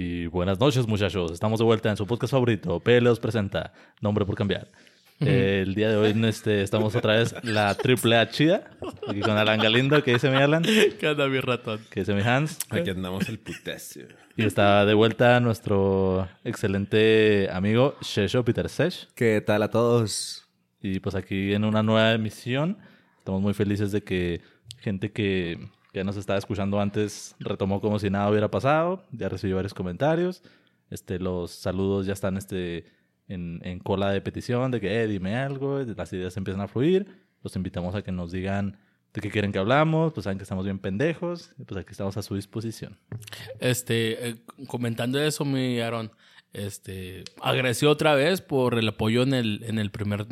Y buenas noches, muchachos. Estamos de vuelta en su podcast favorito. Peleos presenta Nombre por Cambiar. Eh, el día de hoy este, estamos otra vez la triple A chida. Aquí con Alan Galindo, que dice mi Alan. ¿Qué onda, mi ratón? Que dice mi Hans. Aquí andamos el putazo. Y está de vuelta nuestro excelente amigo Shesho Peter Sesh. ¿Qué tal a todos? Y pues aquí en una nueva emisión. Estamos muy felices de que gente que ya nos estaba escuchando antes retomó como si nada hubiera pasado. Ya recibí varios comentarios. Este, los saludos ya están este, en, en cola de petición de que eh, dime algo. Las ideas empiezan a fluir. Los invitamos a que nos digan de qué quieren que hablamos. Pues saben que estamos bien pendejos. Pues aquí estamos a su disposición. Este, eh, comentando eso, mi Aaron, este, agradeció otra vez por el apoyo en el, en el primer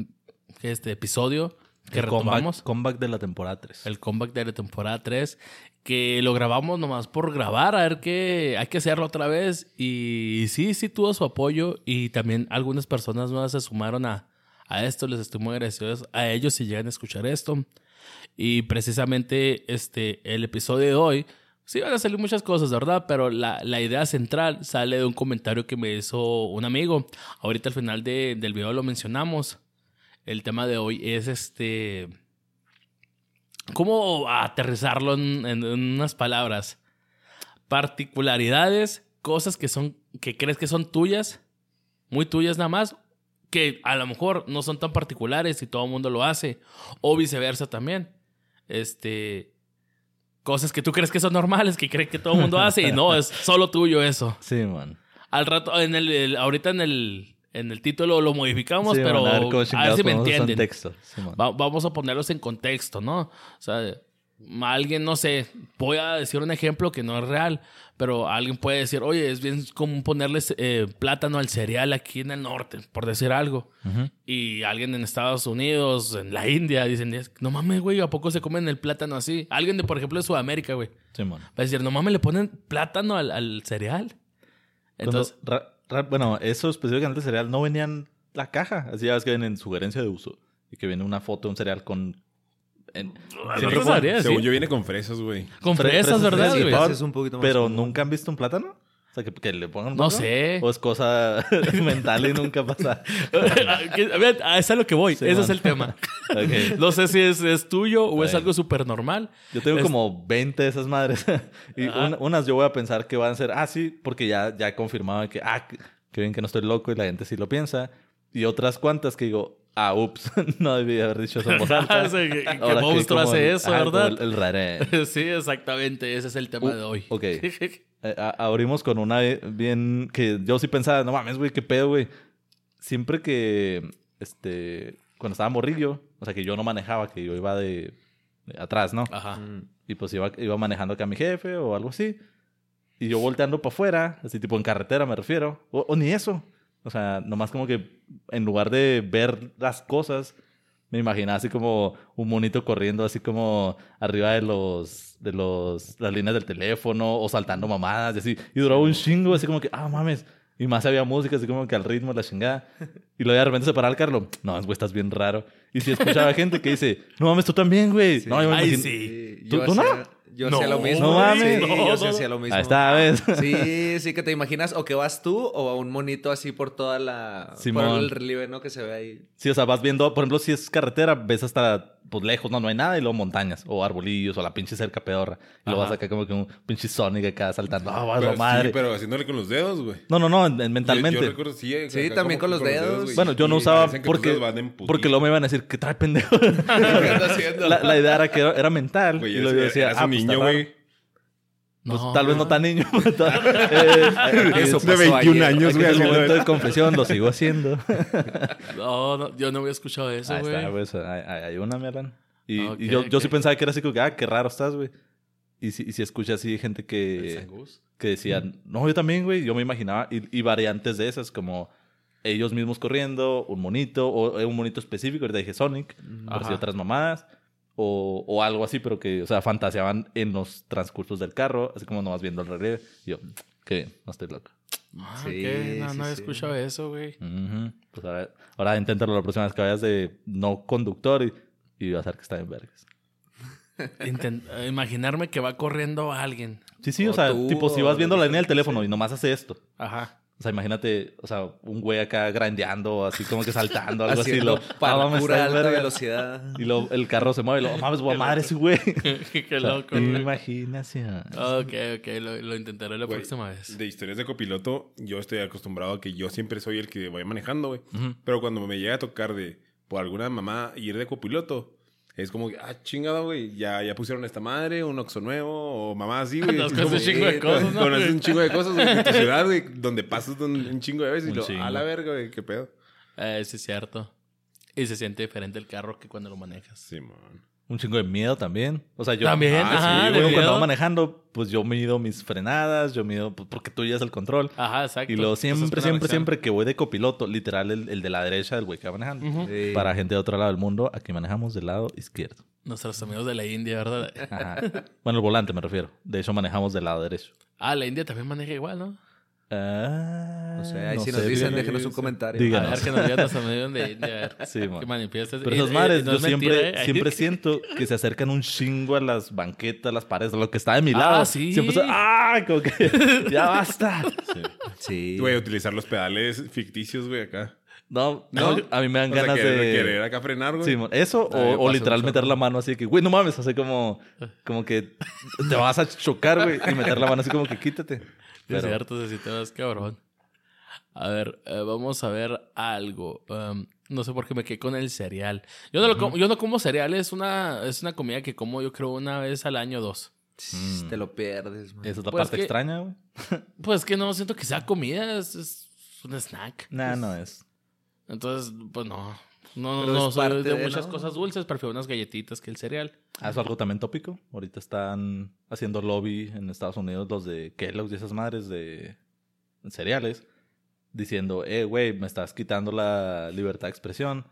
este, episodio que el retomamos. comeback, comeback de la temporada 3. El comeback de la temporada 3, que lo grabamos nomás por grabar, a ver qué hay que hacerlo otra vez. Y sí, sí tuvo su apoyo y también algunas personas nuevas se sumaron a, a esto. Les estoy muy agradecidos a ellos si llegan a escuchar esto. Y precisamente este, el episodio de hoy, sí van a salir muchas cosas, ¿verdad? Pero la, la idea central sale de un comentario que me hizo un amigo. Ahorita al final de- del video lo mencionamos. El tema de hoy es este... ¿Cómo aterrizarlo en, en- en unas palabras? Particularidades, cosas que son, que crees que son tuyas, muy tuyas nada más, que a lo mejor no son tan particulares y todo el mundo lo hace, o viceversa también. Este, cosas que tú crees que son normales, que crees que todo el mundo hace y no, es solo tuyo eso. Sí, man. Al rato, en el, el- ahorita en el, en el título lo modificamos, Sí, pero a ver a si me entienden. texto. Sí. Va- vamos a ponerlos en contexto, ¿no? O sea, alguien, no sé, voy a decir un ejemplo que no es real, pero alguien puede decir, oye, es bien común ponerles eh, plátano al cereal aquí en el norte, por decir algo. Y alguien en Estados Unidos, en la India, dicen, no mames, güey, ¿a poco se comen el plátano así? Alguien de, por ejemplo, de Sudamérica, güey, Sí, va a decir, no mames, le ponen plátano al, al cereal. Entonces, bueno, eso específicamente cereal no venía en la caja. Así ya ves que viene en sugerencia de uso. Y que viene una foto de un cereal con. en- no sabría Según decir. yo viene con fresas, güey. Con fre- fresas, fresas, ¿verdad, fresas, güey? favor. es un poquito más Pero común. nunca han visto un plátano. Sea, que, que le pongan No sé. O es cosa mental y nunca pasa. A ver, a eso es lo que voy. Sí, Ese man. es el tema. Ok. No sé si es, es tuyo o es algo súper normal. Yo tengo Es- como 20 de esas madres. y unas yo voy a pensar que van a ser, ah, sí, porque ya, ya he confirmado que, ah, que, bien que no estoy loco y la gente sí lo piensa. Y otras cuantas que digo, ah, ups, no debí haber dicho eso en voz alta. Ah, sí, ¿qué- qué Ahora que monstruo hace el- eso, ajá, verdad? El, el raré. Sí, exactamente. Ese es el tema Uh, de hoy. ok. Eh, a- abrimos con una bien que yo sí pensaba, no mames, güey, qué pedo, güey. Siempre que, este, cuando estaba morrillo, o sea, que yo no manejaba, que yo iba de, de atrás, ¿no? Ajá. Mm. Y pues iba, iba manejando acá a mi jefe o algo así. Y yo volteando para afuera, así tipo en carretera me refiero. O, o ni eso. O sea, nomás como que en lugar de ver las cosas, me imaginaba así como un monito corriendo así como arriba de los de los las líneas del teléfono o saltando mamadas y así. Y duraba un chingo así como que, ah, mames. Y más había música así como que al ritmo la chingada. Y luego de repente se para el Carlos. No, güey, estás bien raro. Y si escuchaba gente que dice, no mames, tú también, güey. No, yo me Ay, imagino- sí. ¿Tú- yo tú no? Yo No, hacía lo mismo. no mames. Sí, No, yo sí hacía lo mismo. Ahí está, ¿ves? Sí, sí, que te imaginas o que vas tú o a un monito así por toda la... Simón. Por el relieve, ¿no? Que se ve ahí. Sí, o sea, vas viendo, por ejemplo, si es carretera, ves hasta pues lejos, no, no hay nada, y luego montañas, o arbolillos, o la pinche cerca pedorra. Y luego Ajá. vas acá como que un pinche Sonic acá saltando. ¡Ah, va Pero, la madre! sí, pero haciéndole con los dedos, güey. No, no, no, en- en- Yo- mentalmente. Yo, recuerdo, sí, Sí, acá también con los dedos, bueno, yo no usaba porque, porque luego me iban a decir que trae pendejo. ¿Qué la, la idea era que era, mental. Y luego yo decía, ah, pues, niño, güey. Pues No. tal vez no tan niño. Eh, Eso es- de pasó 21 ayer. años, güey. es el momento güey. de confesión, lo sigo haciendo. No, no, yo no había escuchado eso, Ahí güey. está, güey. eso, Hay, hay- una, Melan. Y, Ok, y yo, yo sí pensaba que era así como que, ah, qué raro estás, güey. Y si, y si escucha así gente que, que decían, no, yo también, güey. Yo me imaginaba, y, y variantes de esas, como ellos mismos corriendo, un monito, o eh, un monito específico, ahorita dije Sonic, por si Ajá. otras mamadas, o, o algo así, pero que, o sea, fantaseaban en los transcursos del carro, así como nomás viendo el relieve. Y yo, qué bien, no estoy loco. Ah, Sí. No, sí, no sí. escuchado eso, güey. Pues ahora, ahora inténtalo la próxima vez que vayas de no conductor y, y vas a ver que está en vergas. intent- eh, imaginarme que va corriendo alguien. Sí, sí, o, O sea, tú, tipo, si vas viendo la línea del teléfono sí. y nomás hace esto. Ajá. O sea, imagínate, o sea, un güey acá grandeando, así como que saltando, algo así. Lo, ah, parkour mames, a está alta verga. velocidad. Y lo, el carro se mueve y lo, "Oh, mames, voy a madre ese güey. Qué O sea, loco. Imaginación. Ok, ok, lo, lo intentaré la Güey, próxima vez. De historias de copiloto, yo estoy acostumbrado a que yo siempre soy el que vaya manejando, güey. Pero cuando me llega a tocar de, por alguna mamá, ir de copiloto, es como que, ah, chingado, güey, ya, ya pusieron esta madre, un oxo nuevo, o mamá así, güey. Nos Es conoce como- un chingo de cosas, ¿no? Conoces un chingo de cosas, güey, en tu ciudad, güey, donde pasas un, un chingo de veces y lo, chingo. a la verga, güey, qué pedo. Eh, sí, es cierto. Y se siente diferente el carro que cuando lo manejas. Sí, man. Un chingo de miedo también. O sea, yo. También, Ah, sí, de Luego cuando va manejando, pues yo mido mis frenadas, yo mido, pues, porque tú llevas el control. Ajá, exacto. Y luego siempre, siempre, siempre que voy de copiloto, literal, el, el de la derecha del güey que va manejando. Sí. Para gente de otro lado del mundo, aquí manejamos del lado izquierdo. Nuestros amigos de la India, ¿verdad? Ajá. bueno, el volante me refiero. De hecho, manejamos del lado derecho. Ah, la India también maneja igual, ¿no? Ah, O sea, ahí no si sé, nos dicen, déjenos un comentario. Díganos. A ver que nos digan nuestros amigos de ver, Sí, que manifiestes. Pero madres, y no yo es siempre, mentira, ¿eh? siempre siento que se acercan un chingo a las banquetas, las paredes, a lo que está de mi Ah, lado. sí. Siempre soy, ¡ah! Como que ya basta. Sí. Güey, utilizar los pedales ficticios, güey, acá. No, ¿No? no, a mí me dan O sea, ganas querer, de. querer acá frenar, güey. Sí, mon, eso, Ah, o, o literal meter la mano así de que, güey, no mames, así como, como que te vas a chocar, güey, y meter la mano así como que quítate. Es Pero, cierto, se siente más cabrón. A ver, eh, vamos a ver algo. Um, no sé por qué me quedé con el cereal. Yo no, lo como, yo no como cereal, es una, es una comida que como yo creo una vez al año o dos. Te lo pierdes, man. esa es la Pues parte que- extraña, güey. Pues que no siento que sea comida, es, es un snack. Nah, no es. Entonces, pues no. No, Pero no es soy de de, muchas ¿no? cosas dulces, prefiero unas galletitas que el cereal. Ah, es algo también tópico. Ahorita están haciendo lobby en Estados Unidos los de Kellogg's y esas madres de cereales. Diciendo, eh, güey, me estás quitando la libertad de expresión.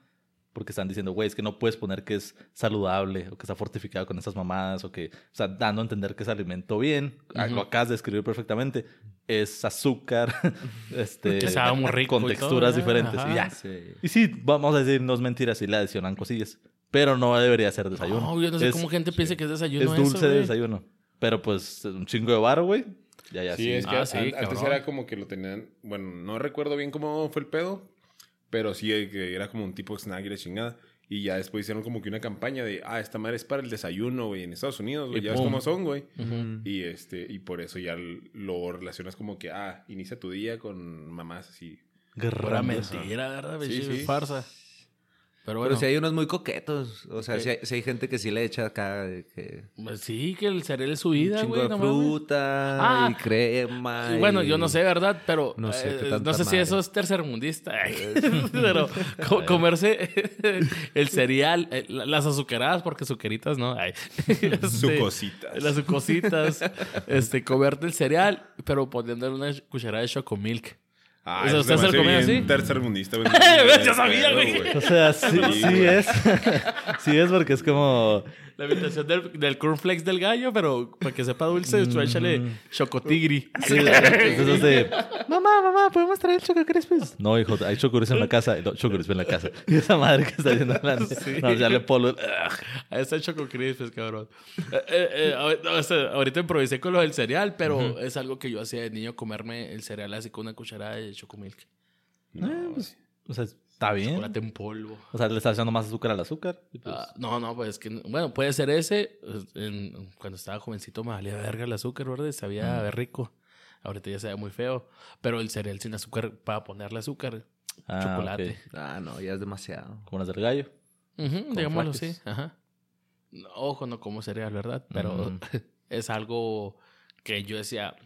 Porque están diciendo, güey, es que no puedes poner que es saludable o que está fortificado con esas mamadas o que, o sea, dando a entender que es alimento bien. Lo acabas de escribir perfectamente. Es azúcar, este, Que sabe muy rico con y todo, texturas diferentes. Ajá. Y ya. Sí. Y sí, vamos a decir, no es mentira, sí le adicionan cosillas. Pero no debería ser desayuno. No, yo no sé Es- cómo gente piensa que es desayuno. es dulce eso, de desayuno. Pero pues un chingo de bar, güey. Ya, ya, Sí, sí. es que Ah, sí, an- antes cabrón. era como que lo tenían. Bueno, no recuerdo bien cómo fue el pedo, pero sí eh, que era como un tipo snack y la chingada. Y ya después hicieron como que una campaña de, ah, esta madre es para el desayuno, güey, en Estados Unidos, güey. Y Ya ves cómo son, güey. Ujú. Y este, y por eso ya lo relacionas como que, ah, inicia tu día con mamás así. Grandioso. mentira, ¿verdad? Sí, Sí, sí. Farsa. Pero bueno, Pero si hay unos muy coquetos. O sea, si hay, gente que sí le echa acá que... pues sí, que el cereal es su Un vida, chingo güey. de fruta Ah. y crema. Y Bueno, yo no sé, ¿verdad? Pero No sé no sé si eso es tercermundista. Ay, Pero co- comerse el cereal, eh, la- las azucaradas, porque azucaritas, ¿no? Ay. Su Este, cositas. Las cositas. este, comerte el cereal, pero poniéndole una cucharada de chocomilk. Ah, O sea, eso ¿usted se lo comía así? Tercermundista, güey. Ya sabía, güey. O sea, sí, Sí, es. sí es porque es como. La imitación del, del cornflakes del gallo, pero para que sepa dulce, tú échale chocotigri. Sí, entonces de. Mamá, mamá, ¿podemos traer el Choco Crispies? No, hijo, hay Choco en la casa. No, Choco en la casa. Y esa madre que está diciendo la Sí. No, ya le polo. Ugh. A ese Choco Crispies, cabrón. Eh, eh, eh, ahor- o sea, ahorita improvisé con lo del cereal, pero es algo que yo hacía de niño, comerme el cereal así con una cucharada de chocomilk. No, Eh, pues, sí. O sea, está bien. Chocolate en polvo. O sea, le estás echando más azúcar al azúcar. pues- Ah, no, no, pues es que, bueno, puede ser ese. en- cuando estaba jovencito me valía verga el azúcar, ¿verdad? Sabía ver rico. Ahorita ya sabe muy feo. Pero el cereal sin azúcar, para ponerle azúcar, Ah, chocolate. Ah, no, ya es demasiado. Como las del gallo. Ujú, digámoslo así. flaques. Ajá. No, Ojo, no como cereal, ¿verdad? Pero es algo que yo decía,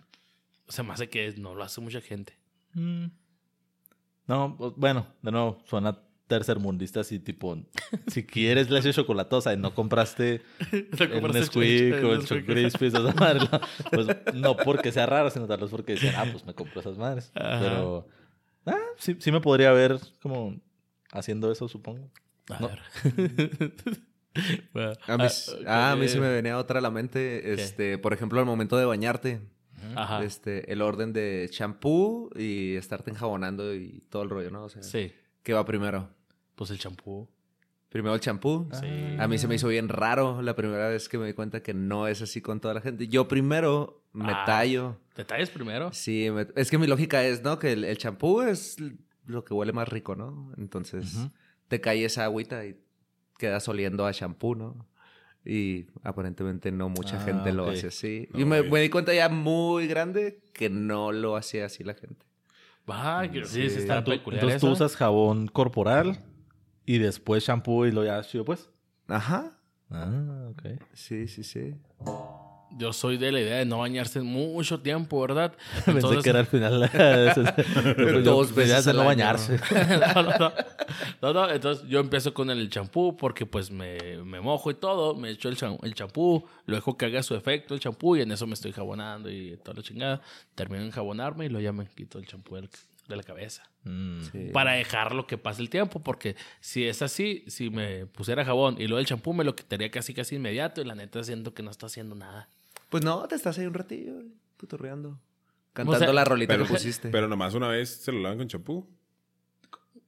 se me hace que no lo hace mucha gente. Mm. No, pues, bueno, de nuevo, suena tercermundista así, tipo, si quieres leche chocolatosa y no compraste el Nesquik o el Choco Crispies, esa madre, no, pues no porque sea raro, sino tal vez porque dicen, ah, pues me compro esas madres. Ajá. Pero, ah, sí, sí me podría ver como haciendo eso, supongo. A No. ver. Bueno, A mí, ah, a mí sí me venía otra a la mente. Este, por ejemplo, al momento de bañarte. Ajá. Este, el orden de champú y estarte enjabonando y todo el rollo, ¿no? O sea, Sí. ¿qué va primero? Pues el champú. Primero el champú. A mí se me hizo bien raro la primera vez que me di cuenta que no es así con toda la gente. Yo primero me Ah. tallo. Detalles primero. Sí, me- es que mi lógica es, ¿no? Que el, el champú es lo que huele más rico, ¿no? Entonces te cae esa agüita y quedas oliendo a champú, ¿no? Y aparentemente no mucha Ah, gente lo hace así. No, y me, di cuenta ya muy grande que no lo hacía así la gente. Va, que sí, sí, está peculiar entonces tú usas jabón corporal y después shampoo y lo ya chido, pues. Ajá. Ah, ok. Sí, sí, sí. Yo soy de la idea de no bañarse mucho tiempo, ¿verdad? Pensé que era al final. Dos veces de no bañarse. no, no, no. No, no, entonces yo empiezo con el champú porque pues me, me mojo y todo, me echo el cham- el champú, lo dejo que haga su efecto el champú y en eso me estoy jabonando y toda la chingada. Termino en jabonarme y luego ya me quito el champú del- de la cabeza. Mm. Sí. Para dejarlo que pase el tiempo, porque si es así, si me pusiera jabón y luego el champú me lo quitaría casi casi inmediato y la neta siento que no está haciendo nada. Pues no, te estás ahí un ratillo, putorreando. Cantando sea, la rolita Pero, que pusiste. pero nomás una vez se lo lavan con champú.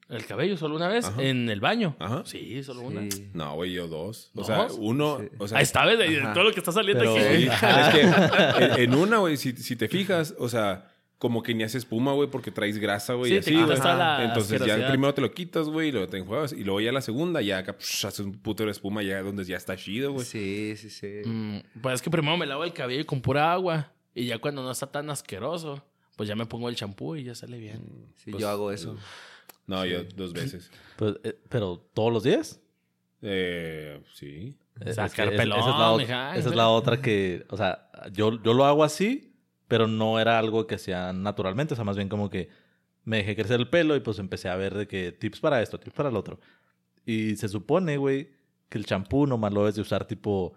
El cabello solo una vez Ajá. en el baño. Ajá. Sí, solo una. No, güey, yo dos. O ¿Dos? sea, uno. Sí. O sea, Ahí está, ¿ves? Todo lo que está saliendo Pero- aquí. Sí, es que en, en una, güey, si, si te fijas, o sea, como que ni hace espuma, güey, porque traes grasa, güey, Sí, y te así, quitas la Entonces ya primero te lo quitas, güey, y luego te enjuagas. Y luego ya la segunda, ya acá, psh, haces un puto de espuma ya donde ya está chido, güey. Sí, sí, sí. Mm, pues es que primero me lavo el cabello con pura agua. Y ya cuando no está tan asqueroso, pues ya me pongo el champú y ya sale bien. Sí, Pues, yo hago eso. No, yo dos veces. Pues, eh, pero todos los días. Eh, sí. Es- Sacar es que es- pelón, esa es la, mija. esa es la otra que, o sea, yo, yo lo hago así, pero no era algo que hacía naturalmente, o sea, más bien como que me dejé crecer el pelo y pues empecé a ver de que tips para esto, tips para el otro. Y se supone, güey, que el champú nomás lo debes de usar tipo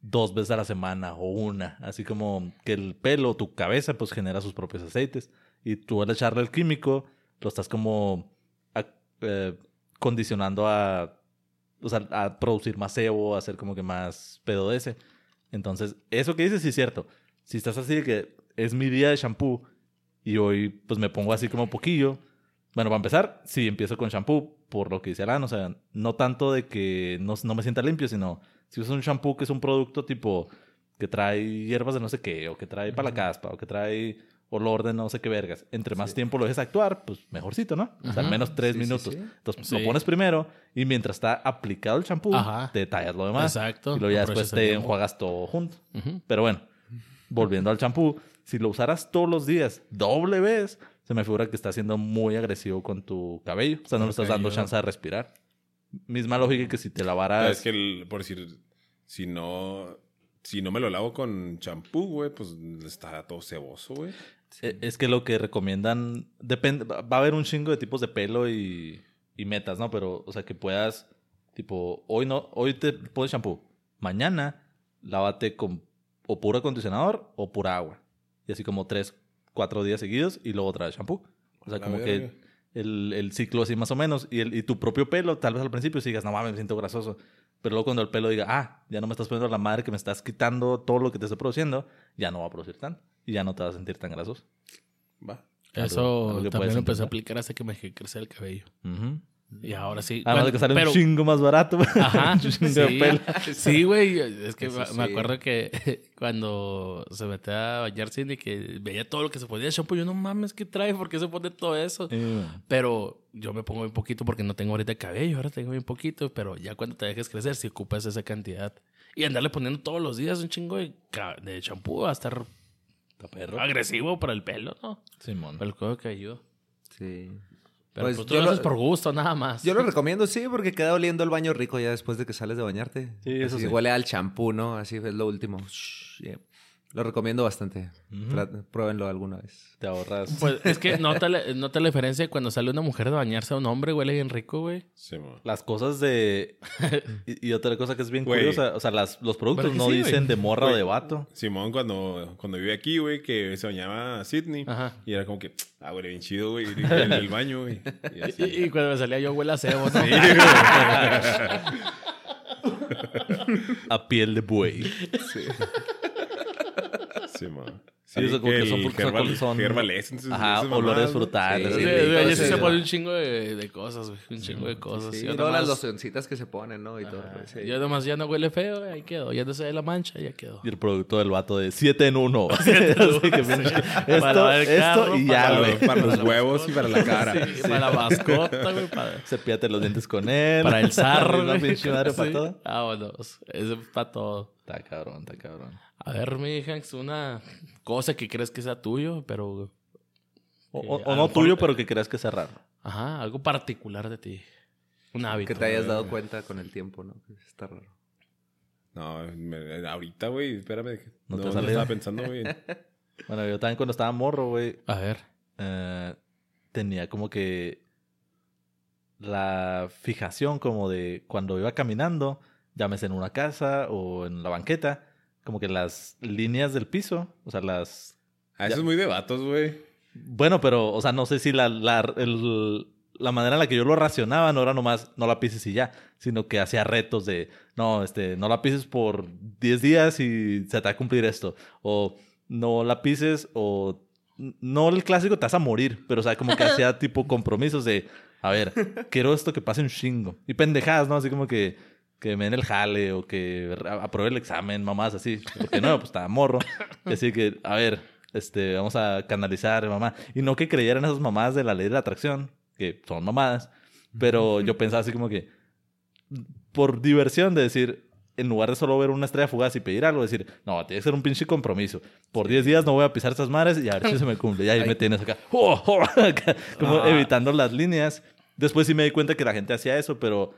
dos veces a la semana o una, así como que el pelo, tu cabeza, pues genera sus propios aceites y tú al echarle el químico, lo estás como eh, condicionando a o sea, a producir más sebo, a hacer como que más pedo de ese. Entonces, eso que dices sí es cierto. Si estás así de que es mi día de shampoo y hoy pues me pongo así como poquillo. Bueno, para empezar, sí empiezo con shampoo por lo que dice Alan. O sea, no tanto de que no, no me sienta limpio, sino si usas un shampoo que es un producto tipo que trae hierbas de no sé qué, o que trae para la caspa, o que trae olor de no sé qué vergas. Entre más tiempo lo dejes actuar, pues mejorcito, ¿no? O sea, al menos tres Sí, minutos. sí. Entonces lo pones primero y mientras está aplicado el champú, te tallas lo demás. Exacto. Y luego ya después te enjuagas todo junto. Pero bueno, volviendo al champú, si lo usaras todos los días, doble vez, se me figura que está siendo muy agresivo con tu cabello. O sea, no le estás dando chance de respirar. Misma lógica que si te lavaras... es que, el- por decir, si no, si no me lo lavo con champú, güey, pues está todo ceboso, güey. Eh, Es que lo que recomiendan, depende, va a haber un chingo de tipos de pelo y, y metas, ¿no? Pero, o sea, que puedas, tipo, hoy no, hoy te pones shampoo, mañana lávate con o puro acondicionador o pura agua. Y así como tres, cuatro días seguidos y luego otra vez shampoo. O sea, la como verga. que el, el ciclo así más o menos. Y, el, y tu propio pelo, tal vez al principio sigas, no mames, me siento grasoso. Pero luego cuando el pelo diga, ah, ya no me estás poniendo la madre que me estás quitando todo lo que te estoy produciendo, ya no va a producir tanto. Y ya no te vas a sentir tan grasoso. Va. Algo- Eso algo que también puedes lo empecé a aplicar hasta que me dejé crecer el cabello. Y ahora sí. Además Bueno, de que sale pero- un chingo más barato. Ajá. un chingo de sí. pelo. Sí, güey. Es que Eso me- sí. acuerdo que cuando se metía a bañar Cindy, que veía todo lo que se ponía de shampoo. Yo, no mames, ¿qué trae? ¿Por qué se pone todo eso? Eh, Pero yo me pongo bien poquito porque no tengo ahorita cabello. Ahora tengo bien poquito. Pero ya cuando te dejes crecer, si ocupas esa cantidad. Y andarle poniendo todos los días un chingo de, de shampoo va a estar perro. agresivo para el pelo, ¿no? Simón. Para el cuero cabelludo. Sí. Pero Pues pues, tú yo lo lo- haces por gusto, nada más. Yo lo recomiendo, sí, porque queda oliendo el baño rico ya después de que sales de bañarte. Sí, eso Así sí. Huele al champú, ¿no? Así es lo último. Shh, yeah. Lo recomiendo bastante. Tra- Pruébenlo alguna vez. Te ahorras. Pues es que nota la, nota la diferencia cuando sale una mujer de bañarse a un hombre, huele bien rico, güey. Sí, mo. Las cosas de. y, y otra cosa que es bien Güey. curiosa. O sea, las, los productos no sí, dicen güey. de morra o de vato. Simón, cuando, cuando vive aquí, güey, que se bañaba Sydney. Ajá. Y era como que, ah, güey, bien chido, güey, en el baño, güey. Y así. Y, y cuando me salía yo huele a cebo, ¿no? A piel de buey. Sí, mo. Sí, eso como que son- son- herbal, son- Herbal Essence, Ajá, olores frutales. Sí, Sí, sí sí, se sí. pone un chingo de, de cosas, güey. Un chingo de cosas. Sí, y luego las locioncitas que se ponen, ¿no? Y todo. Ajá, sí. yo nomás ya no huele feo, ahí quedó. Ya no se ve la mancha, ya quedó. Y el producto del vato de 7 en 1. Así que pinche- esto, esto y para ya, Para, güey. los, para los huevos y para la cara. Sí, para la mascota, güey. Cepillate los dientes con él. para el zarro, Una güey. pinche madre para Sí. todo. Vámonos. Eso es para todo. Está cabrón, está cabrón. A ver, mi Hanks, una cosa que crees que sea tuyo, pero... O, no mejor- tuyo, pero que creas que sea raro. Ajá, algo particular de ti. Un hábito. Que te hayas dado cuenta con el tiempo, ¿no? Que Está raro. No, me- ahorita, güey, espérame. No No, te no estaba pensando, güey. Bueno, yo también cuando estaba morro, güey, A ver. eh, tenía como que la fijación como de cuando iba caminando, llámese en una casa o en la banqueta, como que las líneas del piso, o sea, las... Ah, eso es muy de vatos, güey. Bueno, pero, o sea, no sé si la, la, el- la manera en la que yo lo racionaba no era nomás no la pises y ya, sino que hacía retos de, no, este, no la pises por 10 días y se te va a cumplir esto, o no la pises o no el clásico te vas a morir, pero o sea, como que hacía tipo compromisos de, a ver, quiero esto que pase un chingo. Y pendejadas, ¿no? Así como que, que me den el jale o que apruebe el examen, mamás así. Porque no, pues estaba morro. Así que, a ver, este, vamos a canalizar, mamá. Y no que creyeran esas mamás de la ley de la atracción, que son mamadas, pero yo pensaba así como que, por diversión de decir, en lugar de solo ver una estrella fugaz y pedir algo, decir, no, tiene que ser un pinche compromiso. Por 10 días no voy a pisar estas madres y a ver si se me cumple. Y ahí me tienes acá, ¡oh, oh! acá, como Ah. evitando las líneas. Después sí me di cuenta que la gente hacía eso, pero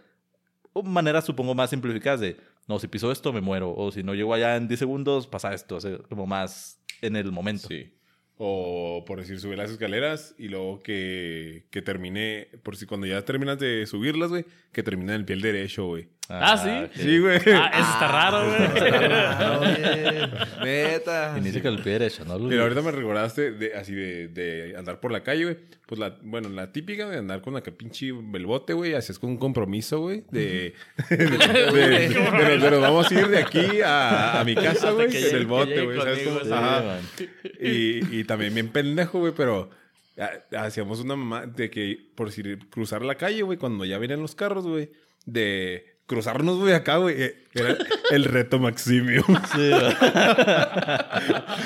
maneras supongo más simplificadas de, no, si piso esto me muero, o si no llego allá en 10 segundos pasa esto, o sea, como más en el momento. Sí. O por decir, subir las escaleras y luego que, que termine, por si cuando ya terminas de subirlas, güey, que termine en el pie derecho, güey. Ah, ¿sí? ok. Sí, güey. Ah, eso está raro, güey. Neta. Inicia con el pie derecho, ¿no? Pero ahorita me recordaste de, así de, de andar por la calle, güey. Pues la, bueno, la típica de andar con la que pinche belbote, güey. Así es con un compromiso, güey. De, de, de- de- de- de- de- nos vamos a ir de aquí a, a mi casa, güey. que En el bote, güey. ¿Sabes cómo? Sí, Ajá. Y, y también bien pendejo, güey, pero ah, hacíamos una mamá de que por si cruzar la calle, güey, cuando ya vienen los carros, güey, de cruzarnos, güey, acá, güey, eh, era el reto Maximio. Sí,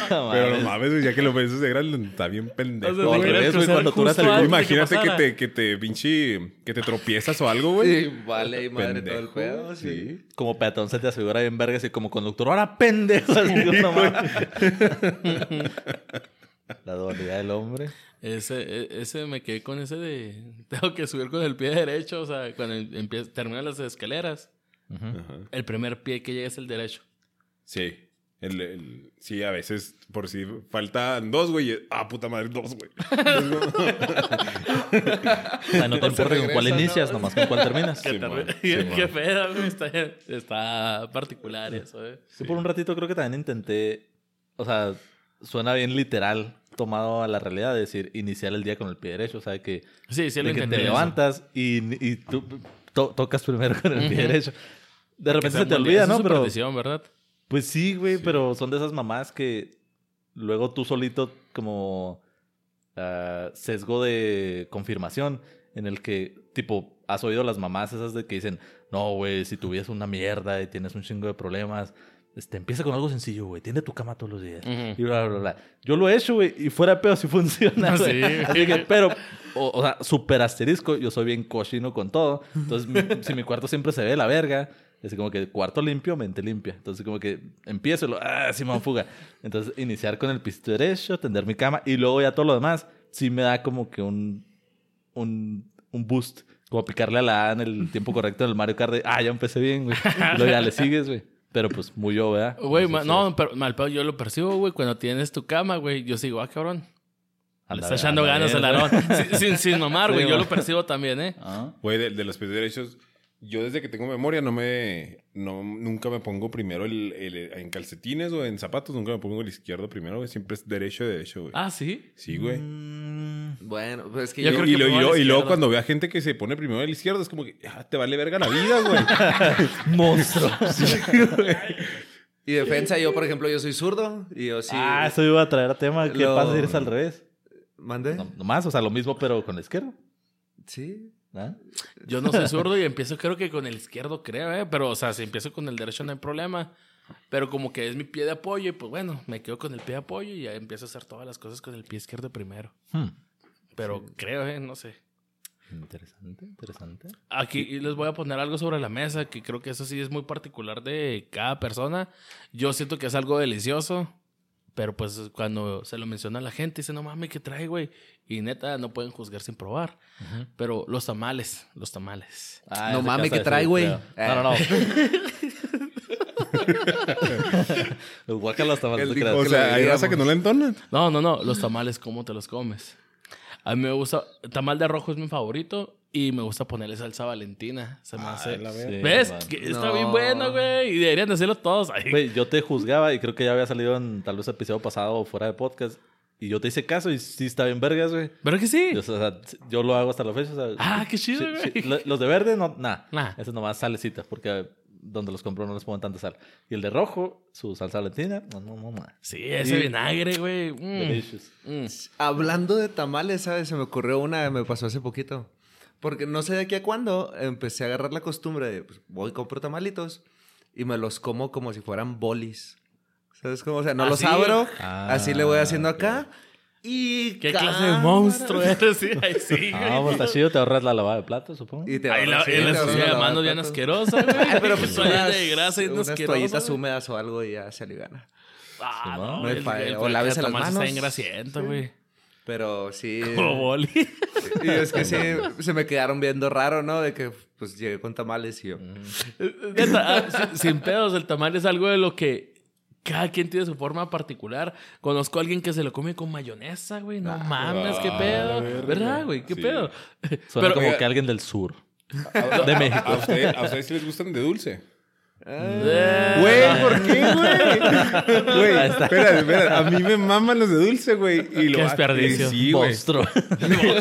pero no mames, güey, ya que lo ves de grande, está bien pendejo. O sea, No, cuando tú eras el- Imagínate que te, que te pinche, que te tropiezas o algo, güey. Sí, vale, y madre todo el pedo. Sí. sí. Como peatón se te asegura bien vergas y como conductor, ahora pendejo. Mames. La dualidad del hombre. Ese, e- ese me quedé con ese de. Tengo que subir con el pie derecho. O sea, cuando empieza, terminan las escaleras, Ajá. el primer pie que llega es el derecho. Sí. El, el- sí, a veces, por si faltan dos, güey. Ah, puta madre, dos, güey. Ay, no te importa con cuál inicias, ¿no? nomás con cuál terminas. Qué, Sí, Sí, qué pedo, güey. Está, está particular eso, eh. Sí, por un ratito creo que también intenté, o sea, suena bien literal tomado a la realidad de decir iniciar el día con el pie derecho, o sea, que, Sí, sí lo de que te eso. levantas y, y tú to- tocas primero con el pie derecho. De repente se te olvida, ¿no? es Pero ¿verdad? pues sí, güey, pero son de esas mamás que luego tú solito como ah, sesgo de confirmación en el que, tipo, has oído las mamás esas de que dicen, no, güey, si tu vida es una mierda y tienes un chingo de problemas, este, empieza con algo sencillo, güey, tiende tu cama todos los días. Ujú. Y bla, bla, bla. Yo lo he hecho, güey, y fuera pedo sí funciona. Sí. Así que, pero, o, o sea, súper asterisco, yo soy bien cochino con todo. Entonces, mi- si mi cuarto siempre se ve la verga, es como que cuarto limpio, mente limpia. Entonces, como que empiezo y lo, ah, sí, me fuga. Entonces, iniciar con el pisto derecho, tender mi cama y luego ya todo lo demás, sí me da como que un, un, un boost. Como picarle a la A en el tiempo correcto en el Mario Kart de, ah, ya empecé bien, güey. Luego ya le sigues, güey. Pero pues muy yo, ¿verdad? Güey, no, pero mal pedo yo lo percibo, güey. Cuando tienes tu cama, güey, yo sigo, ah, cabrón. Le está echando ganas bien, el güey. arón. sin, sin, sin Sí, güey. yo man. lo percibo también, ¿eh? Ah. Güey, de, de los pies derechos, yo desde que tengo memoria no me... No, nunca me pongo primero el, el- en calcetines o en zapatos, nunca me pongo el izquierdo primero, güey. Siempre es derecho de derecho, güey. Ah, sí. Sí, güey. Mm, Bueno, pues es que Yo yo, creo y, que lo- y lo- luego cuando veo a gente que se pone primero el izquierdo, es como que ah, te vale verga la vida, güey. Monstruo. Sí, güey. Y defensa, yo, por ejemplo, yo soy zurdo. Y yo sí. Ah, eso iba a traer a tema. ¿Qué Lo- pasa si eres al revés? ¿Mande? No, nomás, o sea, lo mismo, pero con la izquierda. Sí. ¿Ah? Yo no soy zurdo y empiezo creo que con el izquierdo, creo, ¿eh? Pero, o sea, si empiezo con el derecho no hay problema. Pero como que es mi pie de apoyo y pues bueno, me quedo con el pie de apoyo y ya empiezo a hacer todas las cosas con el pie izquierdo primero. Hmm. Pero creo, ¿eh? No sé. Interesante, interesante. Aquí les voy a poner algo sobre la mesa que creo que eso sí es muy particular de cada persona. Yo siento que es algo delicioso, pero pues cuando se lo menciona a la gente, dice, no mames, ¿qué trae, güey? Y neta, no pueden juzgar sin probar. Pero los tamales, los tamales. Ah, No mames, ¿qué trae, güey? No, no, no. Los guacalas tamales. El. O que sea, hay raza que no la entonan. No, no, no, los tamales, ¿cómo te los comes? A mí me gusta, tamal de rojo es mi favorito y me gusta ponerle salsa valentina. Se me hace... la Sí, verga. ¿Ves? Que está No. bien bueno, güey. Y deberían de hacerlo todos. Ay, Güey, yo te juzgaba y creo que ya había salido en tal vez episodio pasado o fuera de podcast. Y yo te hice caso y sí está bien vergas, güey. ¿Pero que sí? Yo, o sea, yo lo hago hasta la fecha. o sea, Ah, qué chido, sí, güey. Los de verde, no, nah. Nah. Eso nomás salecita, porque donde los compro no les ponen tanta sal. Y el de rojo, su salsa valentina, no, no, no, no. Sí, ese Y- vinagre, güey. Mm, Delicious. mm. Hablando de tamales, ¿sabes? Se me ocurrió una, me pasó hace poquito. Porque no sé de aquí a cuándo empecé a agarrar la costumbre de, pues, voy, compro tamalitos y me los como como si fueran bolis. ¿Sabes cómo? O sea, no ¿Ah, los sí? abro, Ah, así le voy haciendo acá y... ¿Qué clase de monstruo eres? Sí, ay, sí, Ah, güey. pues está chido, te ahorras la lavada de platos, supongo. Y te Ahí la, sí, la sucia de manos bien asquerosa, güey. Pero pues unas, de grasa y unas asquerosa, toallitas húmedas o algo y ya se aliviana. Ah, Sí, no, ¿no? Falla. el- O el lávese las manos. Está ingrasiento, güey. Pero sí... Como boli. Y es que sí, se me quedaron viendo raro, ¿no? De que pues llegué con tamales y yo... Neta, ah, sin pedos, el tamal es algo de lo que cada quien tiene su forma particular. Conozco a alguien que se lo come con mayonesa, güey. No mames, qué ah, pedo. verga. ¿Verdad, güey? ¿Qué Sí. pedo? Suena Pero- como Oiga. que alguien del sur. ¿A, De a- México. a usted- ¿A ustedes sí les gustan de dulce? Eh, Güey, ¿por qué, güey? Güey, espera, espera. A mí me maman los de dulce, güey. Y lo Qué desperdicio. y Sí. Monstruo.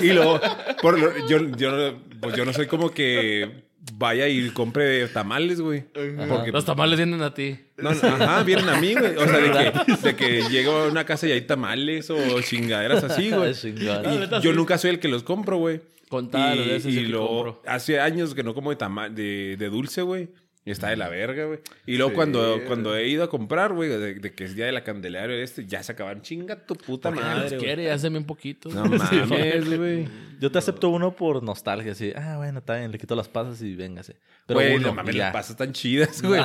y luego, por lo- yo, yo, no- pues yo no soy como que vaya y compre tamales, güey. Porque, Los tamales vienen a ti. no, no, ajá, vienen a mí, güey. O sea, de que, de que llego a una casa y hay tamales o chingaderas así, güey. Y yo nunca soy el que los compro, güey. Contada las veces y que luego, compro. hace años que no como de, tama- de, de dulce, güey. Y está de la verga, güey. Y luego Sí. cuando, cuando he ido a comprar, güey, de, de que es día de la Candelaria este, ya se acaban. Chinga tu puta madre, quiere, hacen bien poquitos. No mames, güey. Yo te acepto uno por nostalgia, así. Ah, bueno, está bien, le quito las pasas y véngase. Pero Güey, uno, no mames, las pasas tan chidas, güey.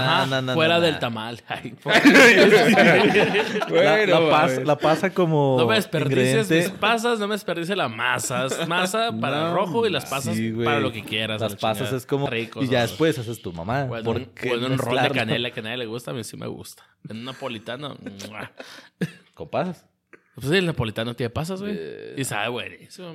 Fuera del tamal. Ay, La, la pas- la pasa como no me desperdices mis pasas, no me desperdices la masa. Masa para el No, rojo y las pasas Sí, para lo que quieras. Las la pasas chingada. es como... Ricos, y ya después haces tu mamá. O en ¿Por un, rol de canela que a nadie le gusta, a mí sí me gusta. En un napolitano. Con pasas. Pues el napolitano tiene pasas, güey. Y sabe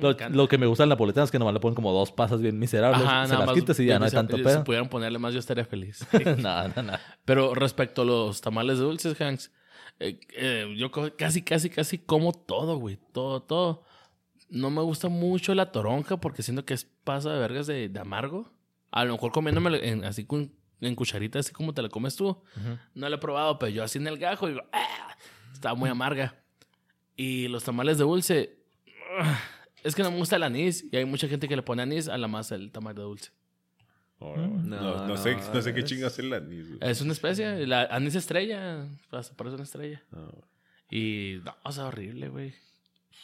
me Lo, que me gusta del napolitano es que nomás le ponen como dos pasas bien miserables. Ajá, se nada las más. quitas y ya no hay si- tanto Si pedo. pudieran ponerle más, yo estaría feliz. no, no, no. Pero respecto a los tamales dulces, Hanks, eh, eh, yo casi, casi, casi como todo, güey. Todo, todo. No me gusta mucho la toronja porque siento que es pasa de vergas de, de amargo. A lo mejor comiéndome en- así con, en cucharita, así como te la comes tú. No lo he probado, pero yo así en el gajo digo, "Ah", está muy amarga. Y los tamales de dulce, ah, es que no me gusta el anís. Y hay mucha gente que le pone anís a la masa del tamal de dulce. No, no, no sé, no sé qué chingas es el anís, güey. Es una especie, la anís estrella, parece una estrella. No. Y no, o sea, horrible, güey.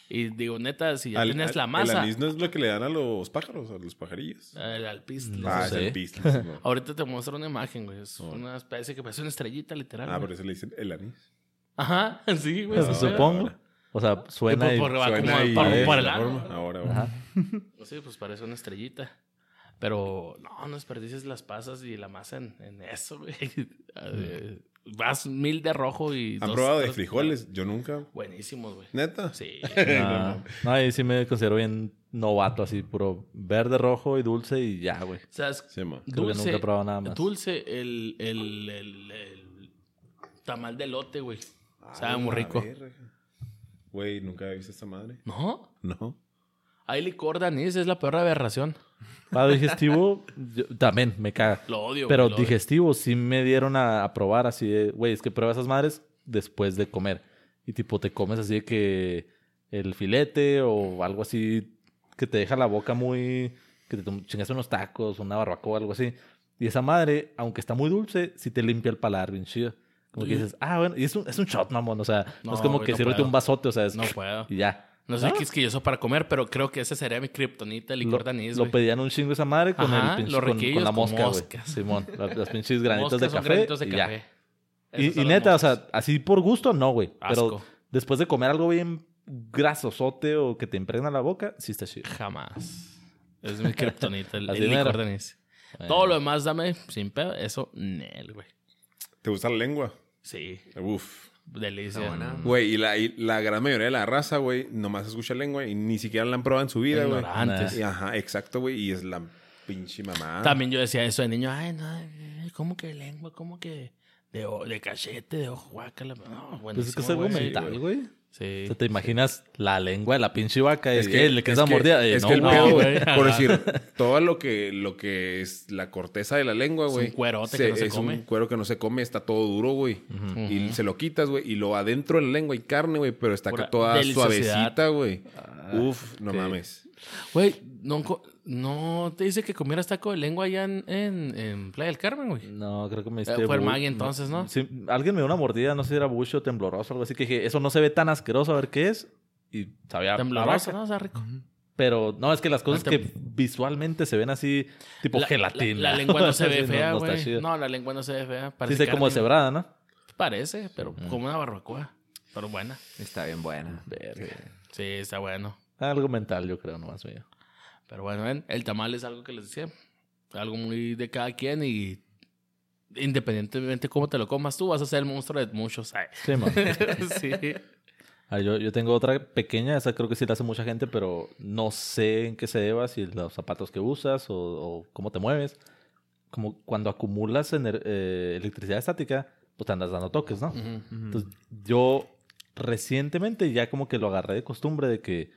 Y digo, neta, si ya Al- tienes al- la masa, El anís no es lo que le dan a los pájaros, a los pajarillos. el alpiste. Ah, el sí, no. Ahorita te muestro una imagen, güey. Es una especie que parece una estrellita, literal. Ah, güey. por eso le dicen el anís. Ajá, sí, güey. Pues, sí, supongo. O sea, suena y... por- Suena como y- la forma. Ahora. Ajá. Sí, pues parece una estrellita. Pero no, no desperdices las pasas y la masa en, en eso, güey. Eh, Vas mil de rojo y. ¿Han dos, probado de frijoles? Yo nunca. Buenísimos, güey. ¿Neta? Sí. No, no, ahí sí me considero bien novato, así, puro verde, rojo y dulce y ya, güey. O sea, es Sí, man. Creo que dulce. nunca he probado nada más. Dulce, el, el, el, el tamal de lote, güey. Sabe Ah, muy rico. verga. Güey, nunca he visto esta madre. ¿No? No. Hay licor de anís, es la peor aberración. Para digestivo, yo- también me caga. Lo odio. Pero güey, lo odio. digestivo sí me dieron a, a probar así de, güey, es que prueba esas madres después de comer. Y tipo, te comes así de que el filete o algo así que te deja la boca muy... que te tom- chingas unos tacos, una barbacoa algo así. Y esa madre, aunque está muy dulce, sí te limpia el paladar bien chido. Como que dices, ah, bueno, y es un, es un shot, mamón. O sea, no, es como que no sírvete un vasote, o sea, es... No puedo. Y ya. No sé ¿Ah? qué es que yo soy para comer, pero creo que ese sería mi kriptonita, el licor Lo, de anís, lo pedían un chingo esa madre con Ajá, el pinche, los con, con la mosca, güey. Simón, la- las pinches granitos de café. granitos de y café. Neta, o sea, así por gusto, no, güey. Pero después de comer algo bien grasosote o que te impregna la boca, sí está chido. Jamás. Es mi kriptonita, el, Así el licor de anís. Bueno. Todo lo demás, dame sin pedo. Eso, nel, güey. ¿Te gusta la lengua? Sí, Uf. delicia. Buena. Güey, y la, y la gran mayoría de la raza, güey, nomás escucha lengua y ni siquiera la han probado en su vida, güey. Ignorantes. Y, Ajá, exacto, güey. Y es la pinche mamá. También yo decía eso de niño. Ay, no, ¿cómo que lengua? ¿Cómo que de, o- de cachete, de ojo, guácala? No, Pues es que es buenísimo, algo mental, güey. Sí. O sea, te imaginas la lengua de la pinche vaca y Es que, eh, le quedas es la que- mordida. Eh, es no, que el güey. pedo, güey. güey, por decir, todo lo que, lo que es la corteza de la lengua, Es un güey. cuerote que no se es come. un cuero que no se come, está todo duro, güey. Y se lo quitas, güey. Y lo adentro de la lengua hay carne, güey, pero está acá toda suavecita, güey. Ah, Uf, no mames. Güey, no, no te dice que comieras taco de lengua allá en, en, en Playa del Carmen, güey. No, creo que me Eh, diste fue el Maggie entonces, ¿no? Sí, alguien me dio una mordida, no sé si era bucho, tembloroso o algo así, que dije, eso no se ve tan asqueroso, a ver qué es. Y sabía Tembloroso. ¿no? O sea, rico. Pero no, es que las cosas No, que visualmente se ven así, tipo La- gelatina. La, la lengua no se ve fea, güey. No, la lengua no se ve fea. sí, Parece sé como cebrada, ¿no? Parece, pero como una barbacoa. Pero buena. Está bien buena. Verga. Sí, está bueno. Algo mental, yo creo, nomás mío. Pero bueno, ven, el tamal es algo que les decía. Algo muy de cada quien y independientemente cómo te lo comas tú, vas a ser el monstruo de muchos. Sí, man. sí. Ah, yo, yo tengo otra pequeña, esa creo que sí la hace mucha gente, pero no sé en qué se deba, si los zapatos que usas o, o cómo te mueves. Como cuando acumulas eh, electricidad estática, pues te andas dando toques, ¿no? Entonces, yo recientemente ya como que lo agarré de costumbre de que,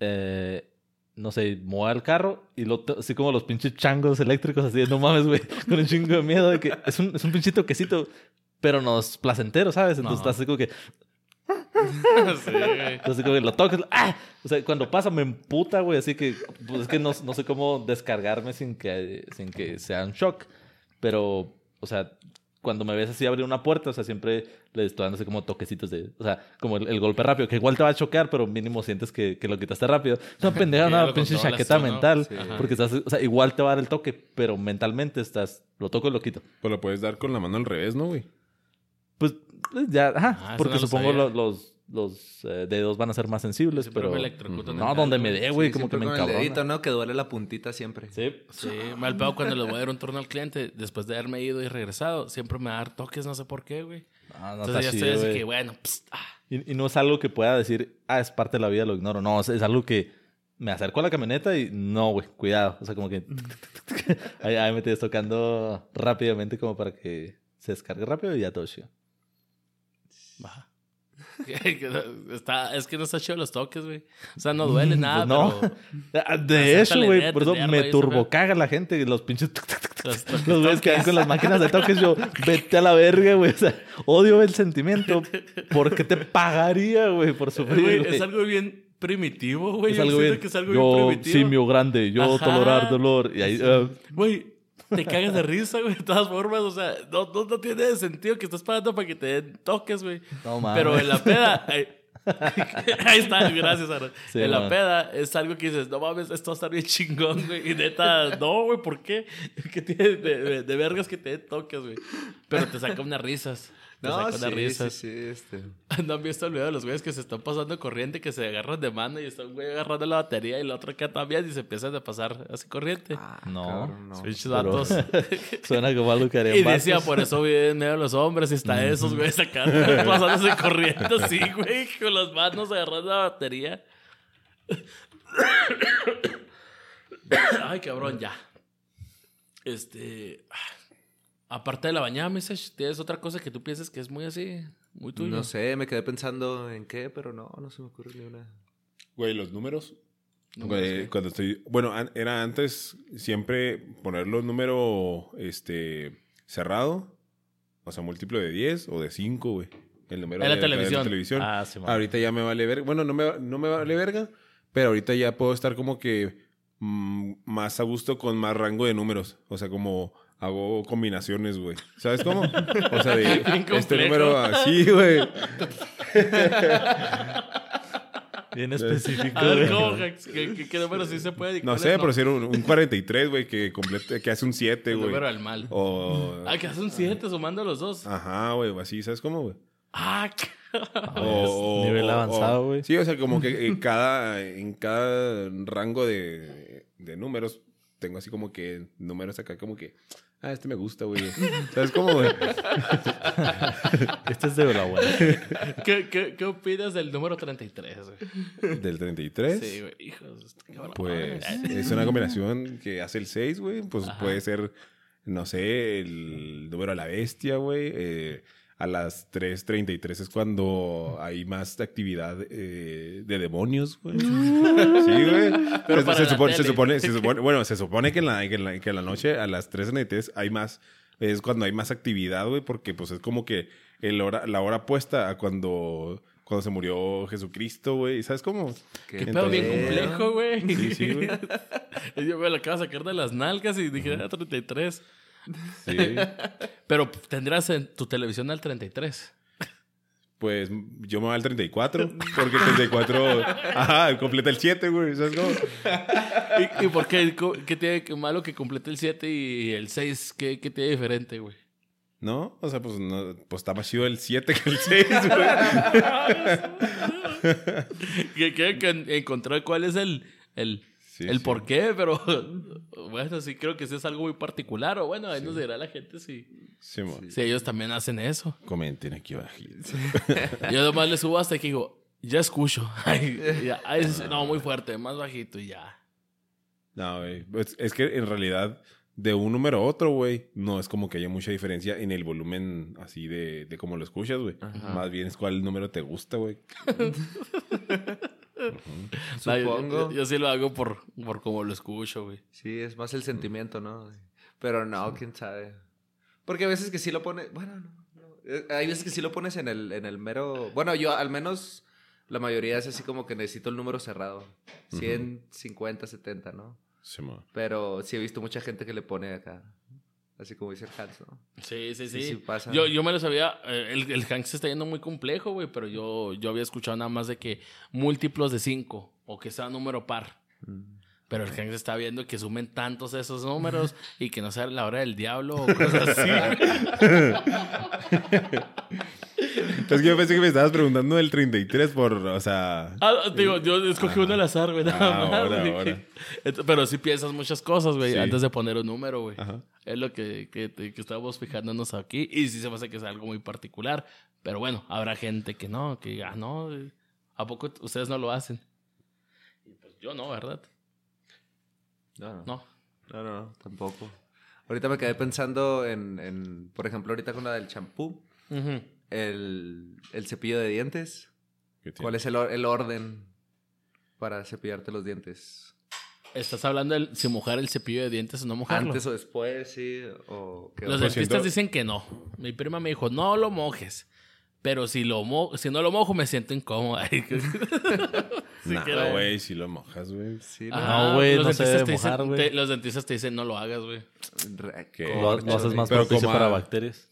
eh, no sé, mueva el carro y lo así como los pinches changos eléctricos, así de no mames, güey, con un chingo de miedo de que es un, es un pinche toquecito, pero no es placentero, ¿sabes? Entonces No. estás así como que, sí, güey. entonces como que lo toques, ¡ah! O sea, cuando pasa me emputa, güey, así que, pues es que no, no sé cómo descargarme sin que, sin que sea un shock, pero, o sea, cuando me ves así abrir una puerta, o sea, siempre le estoy dando así como toquecitos de, o sea, como el, el golpe rápido, que igual te va a chocar, pero mínimo sientes que, que lo quitaste rápido. Es una pendeja, una pinche chaqueta mental, Sí. porque estás, o sea, igual te va a dar el toque, pero mentalmente estás, lo toco y lo quito. Pues lo puedes dar con la mano al revés, ¿no, güey? Pues ya, ajá, Ah, porque no lo supongo los, los eh, dedos van a ser más sensibles, pero... me No, donde me dé, güey, Sí, como que me el encabrona. dedito, ¿no? Que duele la puntita siempre. Sí. Sí, mal pedo cuando les voy a dar un turno al cliente, después de haberme ido y regresado, siempre me va a dar toques, no sé por qué, güey. No, no Entonces ya estoy así que, bueno, pst, ah. Y, y no es algo que pueda decir, ah, es parte de la vida, lo ignoro. No, es, es algo que me acerco a la camioneta y no, güey, cuidado. O sea, como que ahí, ahí me estoy tocando rápidamente como para que se descargue rápido y ya todo chido. Baja. está, es que no está chido los toques, güey. O sea, no duele nada, Pues no. pero Ah, De la güey, por eso me turbocaga la gente, los pinches... los güeyes que van con las máquinas de toques, yo, vete a la verga, güey. O sea, odio el sentimiento. ¿Por qué te pagaría, güey, por sufrir? Güey? es algo bien primitivo, güey. Es algo bien. que es algo yo, bien primitivo. simio grande, yo Ajá. tolerar dolor. Y ahí, ah, Güey, te cagas de risa, güey, de todas formas. O sea, no, no, no tiene sentido que estás pagando para que te den toques, güey. no mames. Pero en la peda... ay, Ahí está, gracias. Sí, en la man. peda es algo que dices, no mames, esto va a estar bien chingón, güey. Y neta, no, güey, ¿por qué? ¿Qué tiene de, de- de vergas que te toques, güey? Pero te saca unas risas. No, sí, unas sí, risas. sí, este... ¿No han visto el video de los güeyes que se están pasando corriente, que se agarran de mano y está un güey agarrando la batería y el otro acá también y se empiezan a pasar así corriente? Ah, No. cabrón, no. Suena como algo que harían Y decía, por eso viven en medio los hombres y está esos güeyes acá pasándose corriente así, güey, con las manos agarrando la batería. Ay, cabrón, ya. Este. Aparte de la bañada, Message, ¿tienes otra cosa que tú pienses que es muy así? Muy tuyo. No sé, me quedé pensando en qué, pero no, no se me ocurre ni una. Güey, los números. Güey, Cuando estoy. Bueno, an- era antes siempre ponerlo número este cerrado. O sea, múltiplo de 10 o de 5, güey. El número En la de, televisión. televisión. Ah, sí, man. ahorita ya me vale verga. Bueno, no me, no me vale verga. Pero ahorita ya puedo estar como que mm, más a gusto con más rango de números. O sea, como hago combinaciones, güey. ¿Sabes cómo? O sea, de este número así, güey. Bien específico. A ver, güey. ¿cómo? ¿Qué, qué, qué número sí se puede? No sé, pero si era un, un 43, güey, que, complete- que hace un 7, El güey. número del mal. O... Ah, que hace un 7 sumando los dos. Ajá, güey, así, ¿sabes cómo, güey? Ah, O- o- nivel avanzado, güey. Sí, o sea, como que en cada, en cada rango de, de números tengo así como que números acá como que, ah, este me gusta, güey. ¿Sabes cómo, güey? Este es de la buena. ¿Qué, qué, ¿Qué opinas del número 33, güey? Del 33. Sí, güey. Hijos, qué cabrón. Pues es una combinación que hace el 6, güey. Pues Ajá. puede ser, no sé, el número de la bestia, güey. Eh, a las 3.33 es cuando hay más actividad eh, de demonios, güey. Sí, güey. Pero Se- para se, la supone, se, supone, se supone- bueno, se supone que en la, que en la, que en la noche a las 3.33 hay más, es cuando hay más actividad, güey, porque pues es como que el hora, la hora puesta a cuando, cuando se murió Jesucristo, güey. ¿Sabes cómo? Qué pedo bien Entonces- complejo, güey. Sí, sí, güey. Yo me lo acabo de sacar de las nalgas y dije, ah, 33. Sí. Pero tendrás en tu televisión al 33. Pues yo me voy al 34, porque el 34, ajá, completa el 7, güey, ¿sabes cómo? ¿Y, y por qué? ¿Qué tiene que malo que complete el 7 y el 6? ¿Qué, qué tiene diferente, güey? ¿No? O sea, pues, no, pues está más chido el 7 que el 6, güey. que, que, que en- encontrar cuál es el, el, Sí, el sí. por qué, pero bueno, sí creo que sí es algo muy particular. O bueno, ahí nos dirá la gente si, Sí, si ellos también hacen eso. Comenten aquí abajito. Yo nomás le subo hasta que digo, ya escucho. Ay, ya, ay, no, muy fuerte, más bajito y ya. No. Pues, es que en realidad, de un número a otro, güey, no es como que haya mucha diferencia en el volumen así de, de cómo lo escuchas, güey. Más bien es cuál número te gusta, güey. Supongo. Yo, yo sí lo hago por, por cómo lo escucho, güey. Sí, es más el sentimiento, ¿no? Pero no, quién sabe. Porque a veces que sí lo pones. Bueno, no. no. Eh, Hay veces que sí lo pones en el, en el mero. Bueno, yo al menos la mayoría es así como que necesito el número cerrado: 100, 50, 70, ¿no? Sí. Pero sí he visto mucha gente que le pone acá. Así como dice el Hans, ¿no? Sí, sí, sí. Sí, sí pasa. Yo, yo me lo sabía. eh, El, el Hank se está yendo muy complejo, güey. Pero yo, yo había escuchado nada más de que múltiplos de 5 o que sea número par. Mm. Pero el Hank está viendo que sumen tantos esos números y que no sea la hora del diablo o cosas así. Es que yo pensé que me estabas preguntando del 33 por, o sea... Ah, digo, yo escogí uno al azar, güey. nada Ah, más, ahora, güey. ahora. Ent- Pero sí piensas muchas cosas, güey, Sí. antes de poner un número, güey. Ajá. Es lo que, que, que estábamos fijándonos aquí. Y sí se me hace que es algo muy particular. Pero bueno, habrá gente que no, que ah, no. ¿A poco ustedes no lo hacen? Y pues yo no, ¿verdad? No, no. No. No, no, no, tampoco. Ahorita me quedé pensando en, en, por ejemplo, ahorita con la del champú, Ujú. El, el cepillo de dientes. ¿Cuál es el, or- el orden para cepillarte los dientes? Estás hablando de si mojar el cepillo de dientes o no mojarlo. ¿Antes o después, sí? O Los? Pues dentistas siento- dicen que no. Mi prima me dijo, no lo mojes. Pero si lo mo si no lo mojo, me siento incómoda. Sí, era- güey, si lo mojas, güey. Sí, No, güey, los no se dentistas debe te dicen- mojar, güey. Los dentistas te dicen, no lo hagas, güey. Lo haces más propicio para bacterias.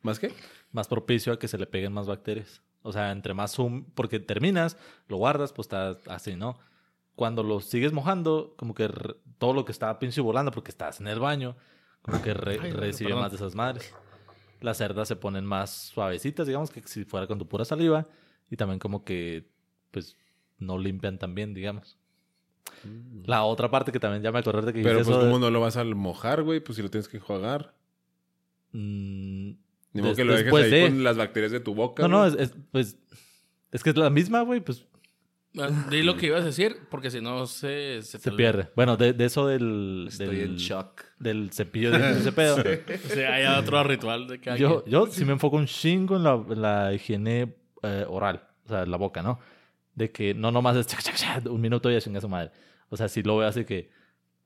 ¿Más qué? Más propicio a que se le peguen más bacterias. O sea, entre más zoom, porque terminas, lo guardas, pues está así, ¿no? Cuando lo sigues mojando, como que todo lo que estaba pinche volando, porque estás en el baño, como que re- Ay, recibe perdón. más de esas madres. Las cerdas se ponen más suavecitas, digamos, que si fuera con tu pura saliva. Y también como que, pues, no limpian tan bien, digamos. La otra parte que también ya me acordé de que Pero pues, eso de- ¿cómo no lo vas a mojar, güey? Pues si lo tienes que enjuagar. Mm, Ni modo que lo dejes ahí de- con las bacterias de tu boca. no, no, es, es- pues... Es que es la misma, güey, pues Ah, Di lo que ibas a decir, porque si no se, se, se pierde. Bueno, de, de eso del... Estoy del, en shock. Del cepillo de ese pedo. O sea, hay otro ritual de cada yo, quien. yo sí me enfoco un chingo en la, en la higiene eh, oral, o sea, la boca, ¿no? de que no nomás es chac, chac, chac, un minuto y a chingar a su madre. O sea, sí lo veo así que...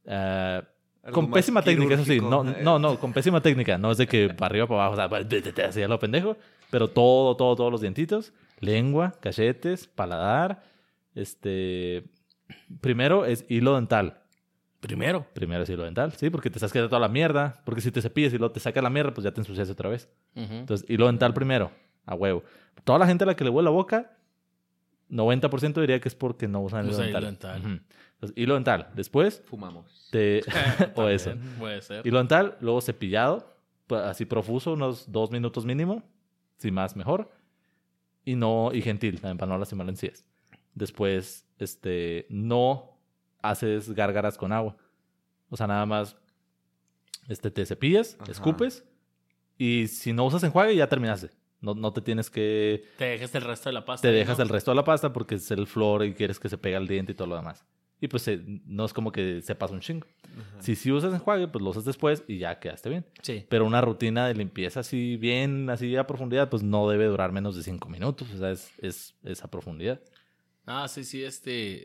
Algo con pésima técnica, eso sí. No, no, no, con pésima técnica. No es de que para arriba, para abajo, o sea, así a lo pendejo. Pero todo, todo, todos los dientitos. Lengua, cachetes, paladar. Este... Primero es hilo dental. Primero. Primero es hilo dental, sí, porque te estás quedando toda la mierda. Porque si te cepillas y luego te sacas la mierda, pues ya te ensucias otra vez. Ujú. Entonces, hilo dental primero, a huevo. Toda la gente a la que le huele la boca, 90% diría que es porque no usan hilo dental. hilo dental. Entonces, hilo dental. Después, Fumamos. te... o eso. Puede ser. Hilo dental, luego cepillado, pues, así profuso, unos dos minutos mínimo. Si más, mejor. Y no, y gentil, también para no lastimar encías. Después, este, no haces gárgaras con agua. O sea, nada más, este, te cepillas, Ajá. escupes. Y si no usas enjuague, ya terminaste. No, no te tienes que... Te dejas el resto de la pasta. Te dejas ¿no? el resto de la pasta porque es el flor y quieres que se pegue al diente y todo lo demás. Y pues eh, no es como que sepas un chingo. Si sí usas enjuague, pues lo usas después y ya quedaste bien. Sí. Pero una rutina de limpieza así bien, así a profundidad, pues no debe durar menos de cinco minutos. O sea, es, es, es a profundidad. Ah, sí, sí, este.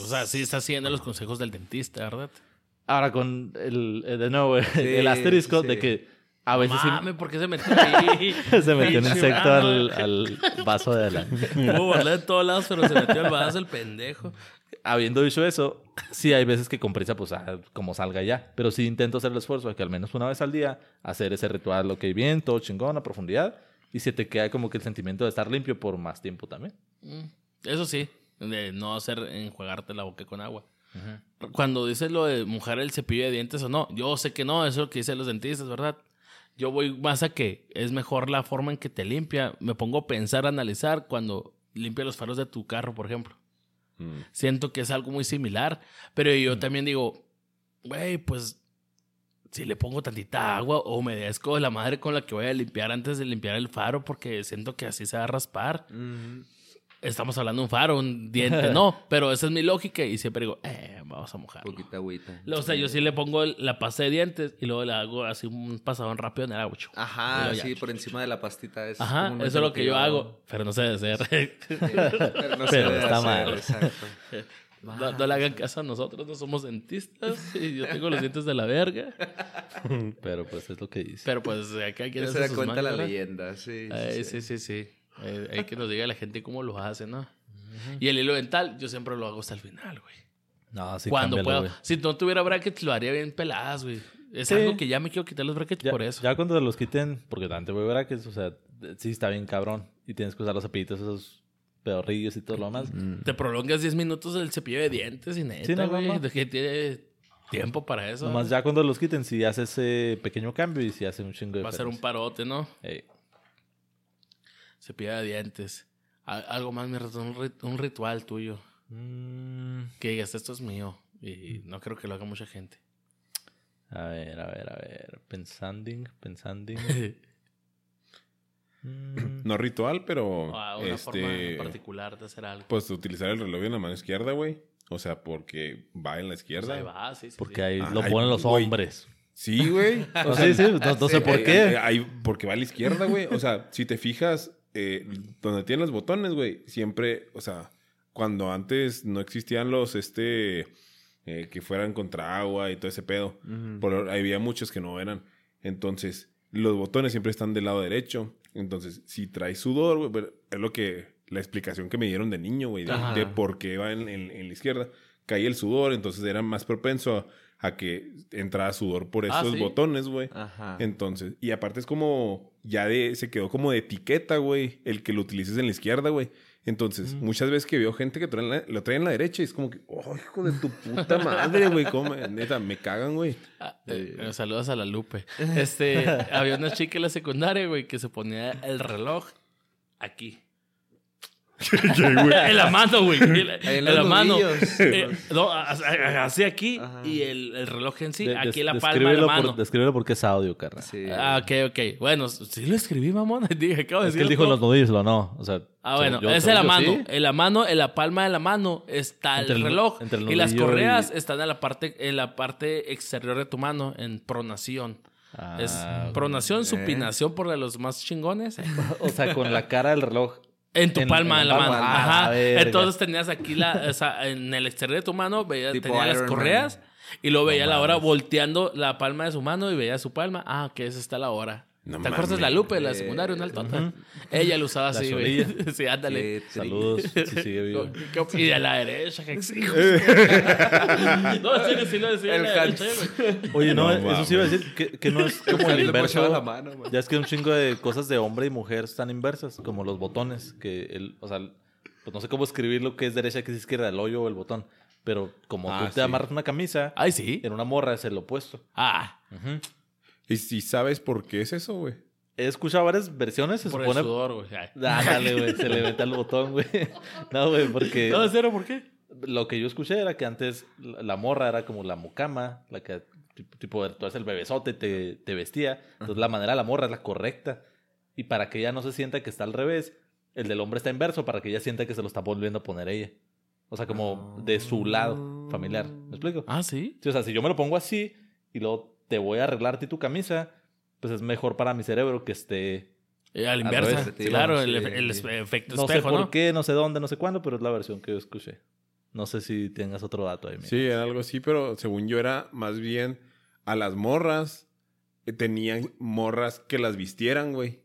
O sea, sí está siguiendo los consejos del dentista, ¿verdad? Ahora con el, eh, de nuevo, el Sí, asterisco sí. de que a veces sí Mame, ¿por qué se metió ahí? se metió un insecto al, al vaso de la... Hubo de todos lados, pero se metió al vaso el pendejo. Habiendo dicho eso, sí hay veces que con prisa, pues ah, como salga ya. Pero sí intento hacer el esfuerzo de que al menos una vez al día hacer ese ritual, ok, bien, todo chingón, a profundidad. Y se te queda como que el sentimiento de estar limpio por más tiempo también. Mm, Eso sí, de no hacer enjuagarte la boca con agua. Cuando dices lo de mojar el cepillo de dientes o no, yo sé que no, eso es lo que dicen los dentistas, ¿verdad? Yo voy más a que es mejor la forma en que te limpia. Me pongo a pensar, a analizar cuando limpia los faros de tu carro, por ejemplo. Mm. Siento que es algo muy similar, pero yo también digo, güey, pues si le pongo tantita agua o humedezco la madre con la que voy a limpiar antes de limpiar el faro porque siento que así se va a raspar. Estamos hablando de un faro, un diente, no, pero esa es mi lógica y siempre digo, eh, vamos a mojarlo. Poquita agüita. O sea, yo sí le pongo el- la pasta de dientes y luego le hago así un pasadón rápido en el agua. Ajá, ya. sí, por encima de la pastita. Es Ajá, eso es lo que yo hago. hago, pero no sé de hacer. Pero no se Pero está hacer, mal. Exacto. No, no le hagan caso a nosotros, no somos dentistas y yo tengo los dientes de la verga. Pero pues es lo que dice. Pero pues acá quien se da cuenta la leyenda, sí. Ay, sí, sí, sí. Eh, hay que nos diga la gente cómo lo hace, ¿no? Y el hilo dental, yo siempre lo hago hasta el final, güey. No, sí, Cuando cámbialo, puedo. güey. Si no tuviera brackets, lo haría bien peladas, güey. Es Sí. algo que ya me quiero quitar los brackets Ya, por eso. ya cuando los quiten, porque antes voy que o sea, sí está bien cabrón. Y tienes que usar los cepillitos, esos pedorrillos y todo lo demás. Te prolongas 10 minutos el cepillo de dientes y neta, Sí, no, güey. no, no. De que tiene tiempo para eso. Nomás ya cuando los quiten, si hace ese pequeño cambio y si hace un chingo de Va a ser un parote, ¿no? Ey. Cepillo de dientes. Algo más, mi rato, un, rit- un ritual tuyo. Mm, Que digas, esto es mío. Y no creo que lo haga mucha gente. a ver, a ver, a ver. Pensando, pensando. Mm, No ritual, pero. Ah, una forma este. particular de hacer algo. Pues utilizar el reloj en la mano izquierda, güey. O sea, porque va en la Pues izquierda. ahí va, sí, sí, porque sí. ahí Ah, lo ponen los hombres. Sí, güey. No, sí, sí, no, no sé sí, por Eh, eh, qué. ahí- porque va a la izquierda, güey. O sea, si te fijas, eh, donde tienen los botones, güey, siempre, o sea, cuando antes no existían los, este, eh, que fueran contra agua y todo ese pedo, Ujú. por, había muchos que no eran. Entonces, los botones siempre están del lado derecho. Entonces, si traes sudor, güey, es lo que, la explicación que me dieron de niño, güey, de, por qué va en, en- en la izquierda. Caía el sudor, entonces era más propenso a, a que entrara sudor por Ah, esos ¿sí? botones, güey. Ajá. Entonces, y aparte es como, ya de, se quedó como de etiqueta, güey, el que lo utilices en la izquierda, güey. Entonces, muchas veces que veo gente que la- lo trae en la derecha y es como que, oh, hijo de tu puta madre, güey, cómo neta, me cagan, güey. Ah, eh, eh, saludos a la Lupe. Este, había una chica en la secundaria, güey, que se ponía el reloj aquí. en la mano, güey. En, la- mano. Eh, no, a- así aquí Ajá. y el, el reloj en sí, De- aquí en la palma de la mano. por- descríbelo porque es audio, carnal. Sí. Ah, ok, ok. Bueno, sí lo escribí, mamón. Dije, acabo de Es que él dijo los nudillos, lo no. O sea, Ah, bueno, yo- es en la mano. sí. En la mano, en la palma de la mano está Entre el el- reloj. entre el y las correas y- están en la parte, en la parte exterior de tu mano, en pronación. es Ah, pronación, supinación por de los más chingones. O sea, con la cara del reloj En tu En- palma en la mano. Ah, Ajá. Entonces tenías aquí la, o sea, en el exterior de tu mano, veía, Tipo tenía las Man. correas y luego veía No la hora volteando la palma de su mano y veía su palma. Ah, que esa está la hora. No ¿Te acuerdas de la. Lupe, la secundaria, una altota? Ella lo usaba La así, güey. sí, ándale. Saludos, si sigue vivo. Y de la derecha, que exijo. no, en serio, sí lo decía. El derecha. Oye, no, No eso sí iba a decir que, que no es como el inverso. la mano. Ya es que un chingo de cosas de hombre y mujer están inversas, como los botones, que el, o sea, pues no sé cómo escribir lo que es derecha, que es izquierda, el hoyo o el botón, pero como Ah, tú te sí. amarras una camisa, Ay, sí. en una morra es el opuesto. Ah, ¿Y si sabes por qué es eso, güey? He escuchado varias versiones, se por supone... el sudor, güey. Ah, dale, güey, se le mete el botón, güey. No, güey, porque No, serio, ¿por qué? lo que yo escuché era que antes la, morra era como la mucama, la que tipo, tipo tú eres el bebesote, te, te vestía. Entonces la manera de la morra es la correcta. Y para que ella no se sienta que está al revés, el del hombre está inverso para que ella sienta que se lo está volviendo a poner ella. O sea, como de su lado familiar. ¿Me explico? Ah, sí. Sí, o sea, si yo me lo pongo así y luego te voy a arreglar a ti tu camisa, pues es mejor para mi cerebro que esté... Eh, a la Al revés, sí, claro, sí, el, el sí. efecto No espejo, sé por ¿no? qué, no sé dónde, no sé cuándo, pero es la versión que yo escuché. No sé si tengas otro dato ahí. mira. Sí, era algo así, pero según yo era más bien a las morras eh, tenían morras que las vistieran, güey.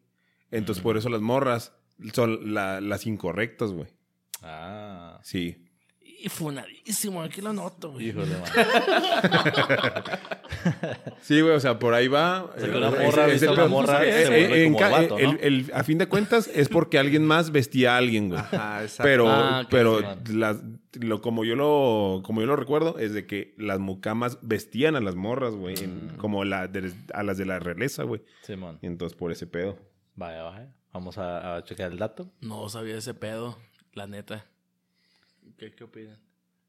Entonces por eso las morras son la- las incorrectas, güey. Ah. Sí. Y funadísimo, aquí lo noto, güey. Híjole, man. Sí, güey, o sea, por ahí va. O sea, que una Eh, morra una morra Eh, se eh, vuelve en como ca- vato, ¿no? el- el- a fin de cuentas es porque alguien más vestía a alguien, güey. Ajá, exacto. Pero, Ah, pero Simón. las, lo, como yo lo, como yo lo recuerdo, es de que las mucamas vestían a las morras, güey, Mm. como la de- a las de la realeza, güey. Simón. Y entonces por ese pedo. Vaya, vaya. Vamos a, a checar el dato. No sabía ese pedo, la neta. ¿Qué, qué opinan?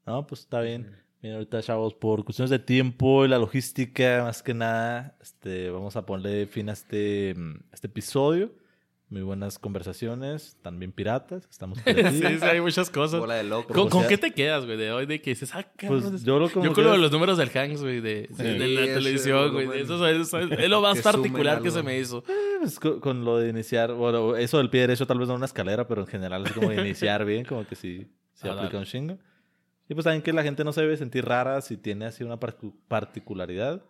No, pues está bien. Bien, ahorita, chavos, por cuestiones de tiempo y la logística, más que nada, este, vamos a ponerle fin a este, mm, este episodio. Muy buenas conversaciones, también piratas. Estamos sí, sí, hay muchas cosas. Bola de loco. ¿Con, con qué te quedas, güey? De hoy, de que dices, ah, cabrón, Pues es- yo lo Yo lo de que- los números del Hanks, güey, de, de- de la televisión, güey. volumen. Eso, es- eso es, lo más particular que se me hizo. Pues, con, con lo de iniciar, bueno, eso del pie derecho tal vez no una escalera, pero en general es como de iniciar bien, como que sí, se Ah, aplica dale. un chingo. Y pues también que la gente no se debe sentir rara si tiene así una particularidad.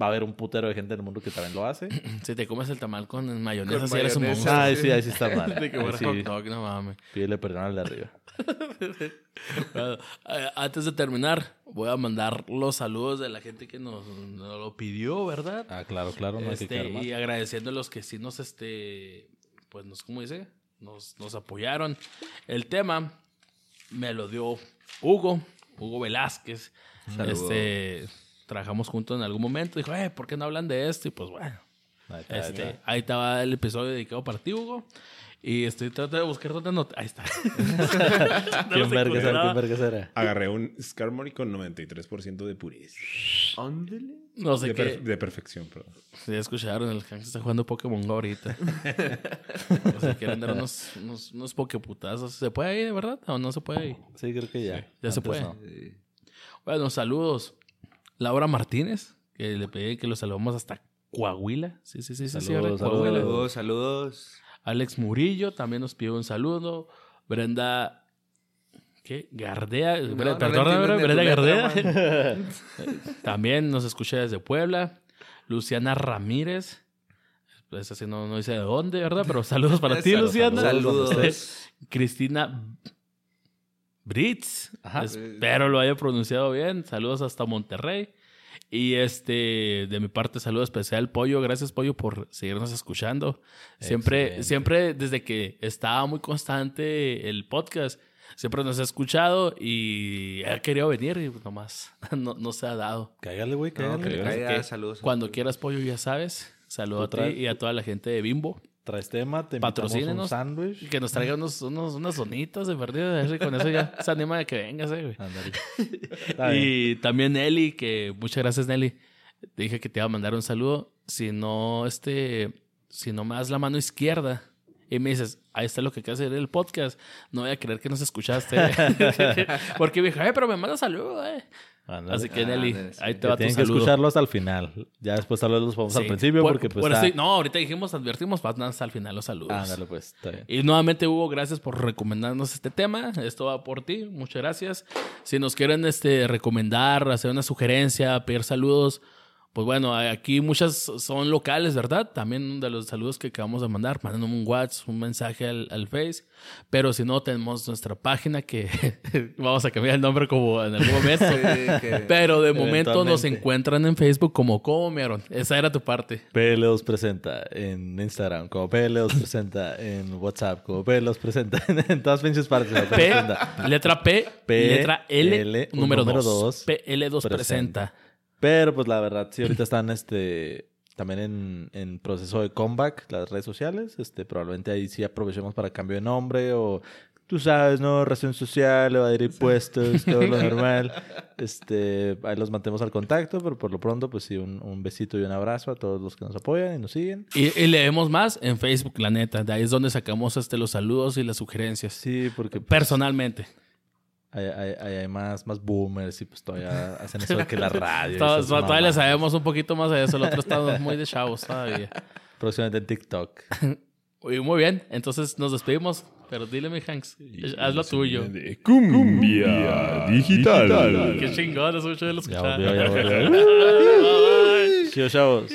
Va a haber un putero de gente en el mundo que también lo hace. Si te comes el tamal con mayonesa, Con si eres un mayonesa. monstruo. Ay, sí, ahí sí está mal. De que Ahí sí, hot dog, no mames. pídele perdón al de arriba. Bueno, eh, antes de terminar, voy a mandar los saludos de la gente que nos, nos lo pidió, ¿verdad? Ah, claro, claro, no hay que Este, mal. y agradeciendo a los que sí nos, este, pues nos, ¿cómo dice? Nos, nos apoyaron. El tema me lo dio Hugo, Hugo Velázquez. Saludos. Este, trabajamos juntos en algún momento. Dijo, eh, ¿por qué no hablan de esto? Y pues bueno, Ahí está, este, ahí estaba el episodio dedicado para ti, Hugo. Y estoy tratando de buscar dónde no. Ahí está. ¿Quién vergas era? ¿Quién vergas era? Agarré un Scarmory con 93% de pureza. Ándale. No sé De, qué. per- de perfección, perdón. Ya escucharon, el Hank está jugando Pokémon Go ahorita. o sea, quieren dar unos, unos, unos pokeputazos. ¿Se puede ahí, de verdad? ¿O no se puede ahí? Sí, creo que ya. Ya se puede. no. Sí. Bueno, saludos. Laura Martínez, que le pedí que lo saludamos hasta Coahuila. Sí, sí, sí, sí. sí, Saludos, ahora Coahuila. Saludos, saludos. Alex Murillo también nos pidió un saludo. Brenda. ¿Qué? Gardea. No, Bre- no letra, Gardea. También nos escucha desde Puebla. Luciana Ramírez. Pues así no, no dice de dónde, ¿verdad? Pero saludos para ti, Saludos, Luciana. Saludos. Cristina Britz. Ajá. Espero lo haya pronunciado bien. Saludos hasta Monterrey. Y este, de mi parte, saludo especial, Pollo. Gracias, Pollo, por seguirnos escuchando. Siempre, Excelente. siempre desde que estaba muy constante el podcast, siempre nos ha escuchado y ha querido venir y nomás no, no se ha dado. Cáigale, güey, No, cáigale. que le Así caiga, que saludos. Cuando quieras, Pollo, ya sabes. Saludo a ti y a toda la gente de Bimbo. Traes tema, te un Patrocínenos. sándwich. Que nos traigan unos, unos, unas zonitas de perdido. Con eso ya se anima de que vengas, eh, güey. Y también Nelly, que muchas gracias, Nelly. Te dije que te iba a mandar un saludo. Si no, este, si no me das la mano izquierda y me dices, ahí está lo que hay que hacer el podcast. No voy a creer que nos escuchaste. Porque me dije, "Ay, pero me manda saludos, eh. Ándale. Así que, Nelly, Ándale, sí. ahí te va tu tienen que saludo. escucharlo hasta el final. Ya después tal vez los vamos al Sí. principio Por- porque pues por está... eso- no, ahorita dijimos, advertimos, van hasta el final los saludos. Ándale pues, está bien. Y nuevamente, Hugo, gracias por recomendarnos este tema. Esto va por ti. Muchas gracias. Si nos quieren este, recomendar, hacer una sugerencia, pedir saludos, pues bueno, aquí muchas son locales, ¿verdad? También de los saludos que acabamos de mandar, mandando un WhatsApp, un mensaje al, al Face. Pero si no, tenemos nuestra página que vamos a cambiar el nombre como en algún momento. Sí, Pero de momento nos encuentran en Facebook como ¿Cómo vieron? Esa era tu parte. PL2 presenta en Instagram, como PL2 presenta en WhatsApp, como PL2 presenta en, todas pinches partes. P, Presenta. letra P, P, letra L, L, número número 2. dos, PL2 presenta. presenta. Pero pues la verdad, sí, ahorita están este también en, en proceso de comeback las redes sociales. Este, probablemente ahí sí aprovechemos para cambio de nombre o tú sabes, ¿no? Razón social, evadir impuestos, todo lo normal. Este, ahí los mantemos al contacto, pero por lo pronto, pues sí, un, un besito y un abrazo a todos los que nos apoyan y nos siguen. Y, y leemos más en Facebook, la neta. De ahí es donde sacamos este, los saludos y las sugerencias. Sí, porque pues, Personalmente. Hay, hay- hay- hay más, más boomers y pues todavía hacen eso de que la radio. Todos- todavía le sabemos un poquito más de eso. El otro estamos muy de chavos todavía. Próximamente en TikTok. Muy bien. Entonces nos despedimos. Pero dile, mi Hanks, haz lo tuyo. De cumbia digital. Qué chingón, es mucho de los volvió. Chido, chavos.